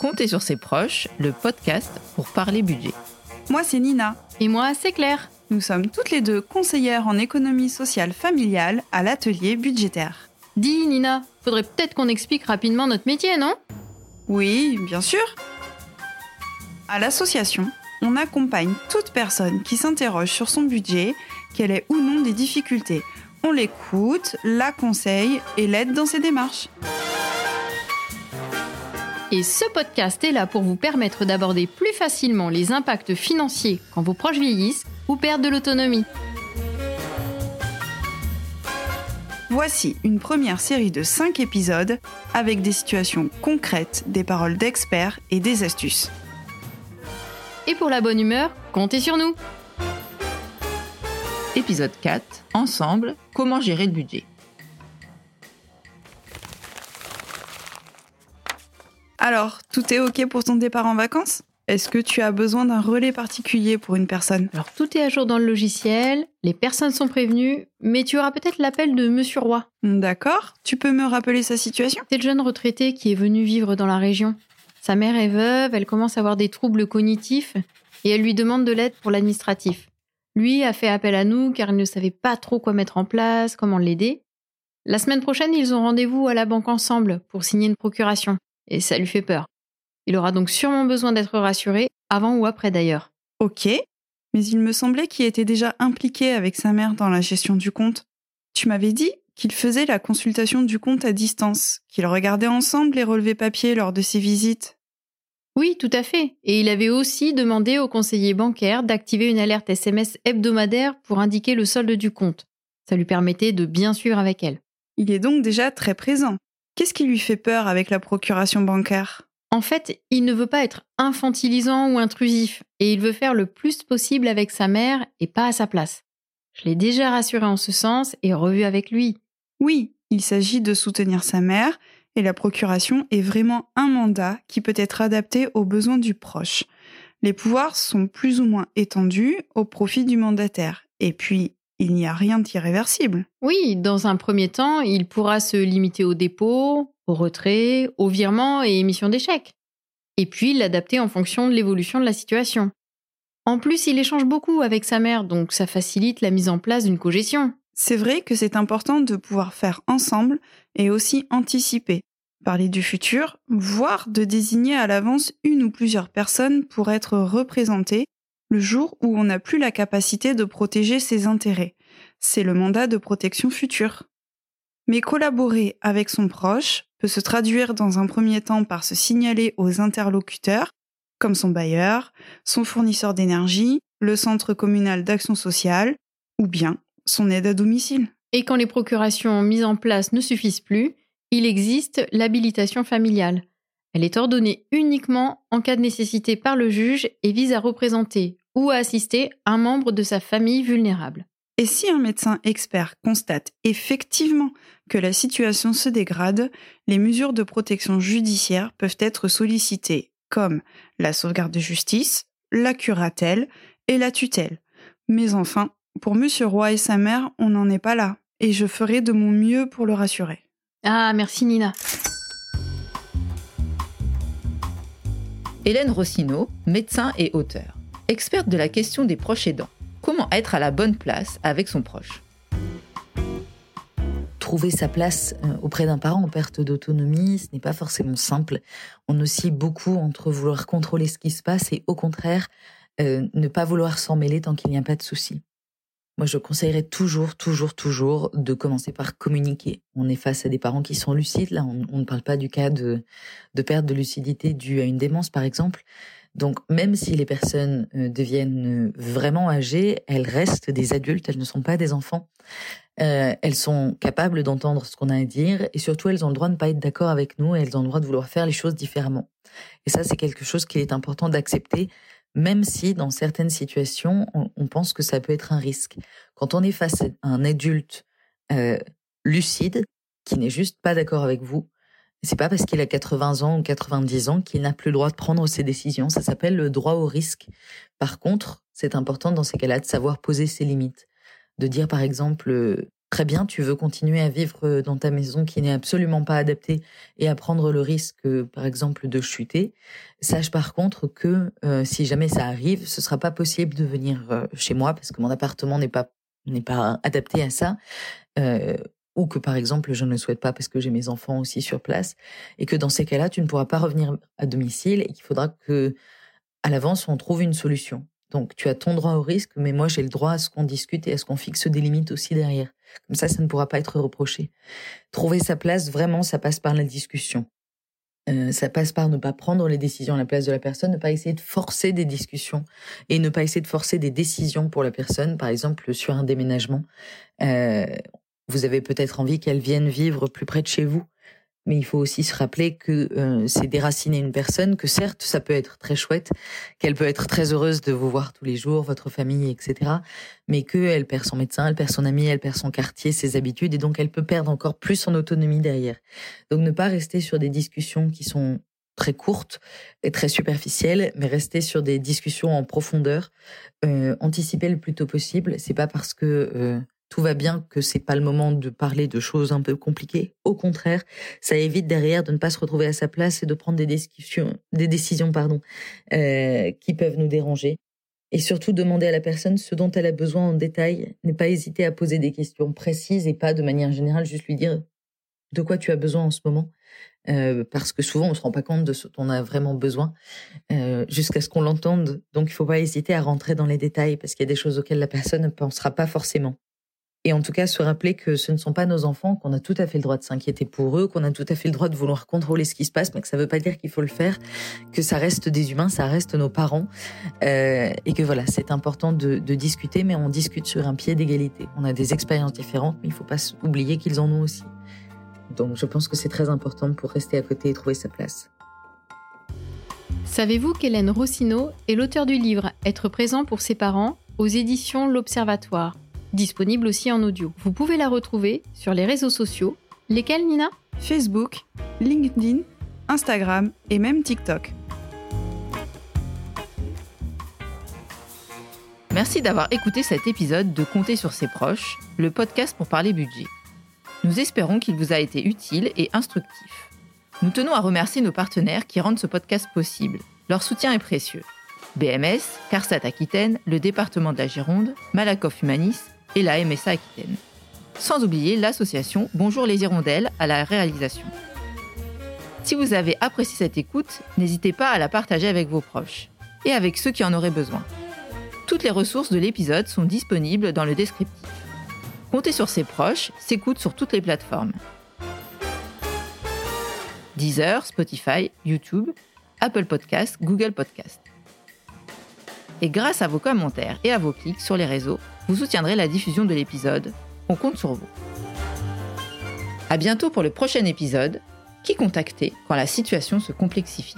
Comptez sur ses proches, le podcast pour parler budget. Moi, c'est Nina. Et moi, c'est Claire. Nous sommes toutes les deux conseillères en économie sociale familiale à l'atelier budgétaire. Dis, Nina, faudrait peut-être qu'on explique rapidement notre métier, non? Oui, bien sûr. À l'association, on accompagne toute personne qui s'interroge sur son budget, qu'elle ait ou non des difficultés. On l'écoute, la conseille et l'aide dans ses démarches. Et ce podcast est là pour vous permettre d'aborder plus facilement les impacts financiers quand vos proches vieillissent ou perdent de l'autonomie. Voici une première série de 5 épisodes avec des situations concrètes, des paroles d'experts et des astuces. Et pour la bonne humeur, comptez sur nous Épisode 4. Ensemble, comment gérer le budget Alors, tout est OK pour ton départ en vacances? Est-ce que tu as besoin d'un relais particulier pour une personne? Alors tout est à jour dans le logiciel, les personnes sont prévenues, mais tu auras peut-être l'appel de Monsieur Roy. D'accord. Tu peux me rappeler sa situation? C'est le jeune retraité qui est venu vivre dans la région. Sa mère est veuve, elle commence à avoir des troubles cognitifs et elle lui demande de l'aide pour l'administratif. Lui a fait appel à nous car il ne savait pas trop quoi mettre en place, comment l'aider. La semaine prochaine, ils ont rendez-vous à la banque ensemble pour signer une procuration et ça lui fait peur. Il aura donc sûrement besoin d'être rassuré, avant ou après d'ailleurs. Ok, mais il me semblait qu'il était déjà impliqué avec sa mère dans la gestion du compte. Tu m'avais dit qu'il faisait la consultation du compte à distance, qu'ils regardaient ensemble les relevés papier lors de ses visites. Oui, tout à fait. Et il avait aussi demandé au conseiller bancaire d'activer une alerte SMS hebdomadaire pour indiquer le solde du compte. Ça lui permettait de bien suivre avec elle. Il est donc déjà très présent. Qu'est-ce qui lui fait peur avec la procuration bancaire? En fait, il ne veut pas être infantilisant ou intrusif, et il veut faire le plus possible avec sa mère et pas à sa place. Je l'ai déjà rassuré en ce sens et revu avec lui. Oui, il s'agit de soutenir sa mère, et la procuration est vraiment un mandat qui peut être adapté aux besoins du proche. Les pouvoirs sont plus ou moins étendus au profit du mandataire. Et puis, il n'y a rien d'irréversible. Oui, dans un premier temps, il pourra se limiter au dépôt, au retrait, au virement et émission d'échecs. Et puis l'adapter en fonction de l'évolution de la situation. En plus, il échange beaucoup avec sa mère, donc ça facilite la mise en place d'une cogestion. C'est vrai que c'est important de pouvoir faire ensemble et aussi anticiper, parler du futur, voire de désigner à l'avance une ou plusieurs personnes pour être représentées le jour où on n'a plus la capacité de protéger ses intérêts. C'est le mandat de protection future. Mais collaborer avec son proche peut se traduire dans un premier temps par se signaler aux interlocuteurs, comme son bailleur, son fournisseur d'énergie, le centre communal d'action sociale, ou bien son aide à domicile. Et quand les procurations mises en place ne suffisent plus, il existe l'habilitation familiale. Elle est ordonnée uniquement en cas de nécessité par le juge et vise à représenter ou à assister un membre de sa famille vulnérable. Et si un médecin expert constate effectivement que la situation se dégrade, les mesures de protection judiciaire peuvent être sollicitées, comme la sauvegarde de justice, la curatelle et la tutelle. Mais enfin, pour Monsieur Roy et sa mère, on n'en est pas là, et je ferai de mon mieux pour le rassurer. Ah, merci Nina. Hélène Rossino, médecin et auteur, experte de la question des proches aidants. Comment être à la bonne place avec son proche? Trouver sa place euh, auprès d'un parent en perte d'autonomie, ce n'est pas forcément simple. On oscille beaucoup entre vouloir contrôler ce qui se passe et au contraire, euh, ne pas vouloir s'en mêler tant qu'il n'y a pas de souci. Moi, je conseillerais toujours, toujours, toujours de commencer par communiquer. On est face à des parents qui sont lucides. Là, on, ne parle pas du cas de, de perte de lucidité due à une démence, par exemple. Donc, même si les personnes euh, deviennent euh, vraiment âgées, elles restent des adultes, elles ne sont pas des enfants. Euh, elles sont capables d'entendre ce qu'on a à dire et surtout, elles ont le droit de ne pas être d'accord avec nous et elles ont le droit de vouloir faire les choses différemment. Et ça, c'est quelque chose qu'il est important d'accepter, même si dans certaines situations, on, pense que ça peut être un risque. Quand on est face à un adulte lucide, qui n'est juste pas d'accord avec vous, c'est pas parce qu'il a 80 ans ou 90 ans qu'il n'a plus le droit de prendre ses décisions. Ça s'appelle le droit au risque. Par contre, c'est important dans ces cas-là de savoir poser ses limites. De dire par exemple, Très bien, tu veux continuer à vivre dans ta maison qui n'est absolument pas adaptée et à prendre le risque, par exemple, de chuter. Sache par contre que si jamais ça arrive, ce sera pas possible de venir chez moi parce que mon appartement n'est pas n'est pas adapté à ça. Euh, ou que par exemple je ne le souhaite pas parce que j'ai mes enfants aussi sur place et que dans ces cas-là tu ne pourras pas revenir à domicile et qu'il faudra que à l'avance on trouve une solution. Donc tu as ton droit au risque, mais moi j'ai le droit à ce qu'on discute et à ce qu'on fixe des limites aussi derrière. Comme ça, ça ne pourra pas être reproché. Trouver sa place, vraiment, ça passe par la discussion. Euh, ça passe par ne pas prendre les décisions à la place de la personne, ne pas essayer de forcer des discussions et ne pas essayer de forcer des décisions pour la personne. Par exemple, sur un déménagement, euh, vous avez peut-être envie qu'elle vienne vivre plus près de chez vous mais il faut aussi se rappeler que euh, c'est déraciner une personne, que certes, ça peut être très chouette, qu'elle peut être très heureuse de vous voir tous les jours, votre famille, etc. Mais qu'elle perd son médecin, elle perd son ami, elle perd son quartier, ses habitudes, et donc elle peut perdre encore plus son autonomie derrière. Donc ne pas rester sur des discussions qui sont très courtes et très superficielles, mais rester sur des discussions en profondeur, euh, anticiper le plus tôt possible. C'est pas parce que euh, tout va bien, que c'est pas le moment de parler de choses un peu compliquées. Au contraire, ça évite derrière de ne pas se retrouver à sa place et de prendre des discussions, des décisions, pardon, euh, qui peuvent nous déranger. Et surtout demander à la personne ce dont elle a besoin en détail. Ne pas hésiter à poser des questions précises et pas de manière générale juste lui dire de quoi tu as besoin en ce moment. Euh, parce que souvent on se rend pas compte de ce dont on a vraiment besoin euh, jusqu'à ce qu'on l'entende. Donc il faut pas hésiter à rentrer dans les détails parce qu'il y a des choses auxquelles la personne ne pensera pas forcément. Et en tout cas, se rappeler que ce ne sont pas nos enfants, qu'on a tout à fait le droit de s'inquiéter pour eux, qu'on a tout à fait le droit de vouloir contrôler ce qui se passe, mais que ça ne veut pas dire qu'il faut le faire, que ça reste des humains, ça reste nos parents, euh, et que voilà, c'est important de, de, discuter, mais on discute sur un pied d'égalité. On a des expériences différentes, mais il ne faut pas oublier qu'ils en ont aussi. Donc je pense que c'est très important pour rester à côté et trouver sa place. Savez-vous qu'Hélène Rossineau est l'auteur du livre Être présent pour ses parents aux éditions L'Observatoire? Disponible aussi en audio. Vous pouvez la retrouver sur les réseaux sociaux. Lesquels, Nina? Facebook, LinkedIn, Instagram et même TikTok. Merci d'avoir écouté cet épisode de Compter sur ses proches, le podcast pour parler budget. Nous espérons qu'il vous a été utile et instructif. Nous tenons à remercier nos partenaires qui rendent ce podcast possible. Leur soutien est précieux. BMS, CARSAT Aquitaine, le département de la Gironde, Malakoff Humanis, et la MSA Aquitaine. Sans oublier l'association Bonjour les Hirondelles à la réalisation. Si vous avez apprécié cette écoute, n'hésitez pas à la partager avec vos proches et avec ceux qui en auraient besoin. Toutes les ressources de l'épisode sont disponibles dans le descriptif. Comptez sur ses proches, s'écoute sur toutes les plateformes. Deezer, Spotify, YouTube, Apple Podcasts, Google Podcasts. Et grâce à vos commentaires et à vos clics sur les réseaux, vous soutiendrez la diffusion de l'épisode. On compte sur vous. À bientôt pour le prochain épisode. Qui contacter quand la situation se complexifie?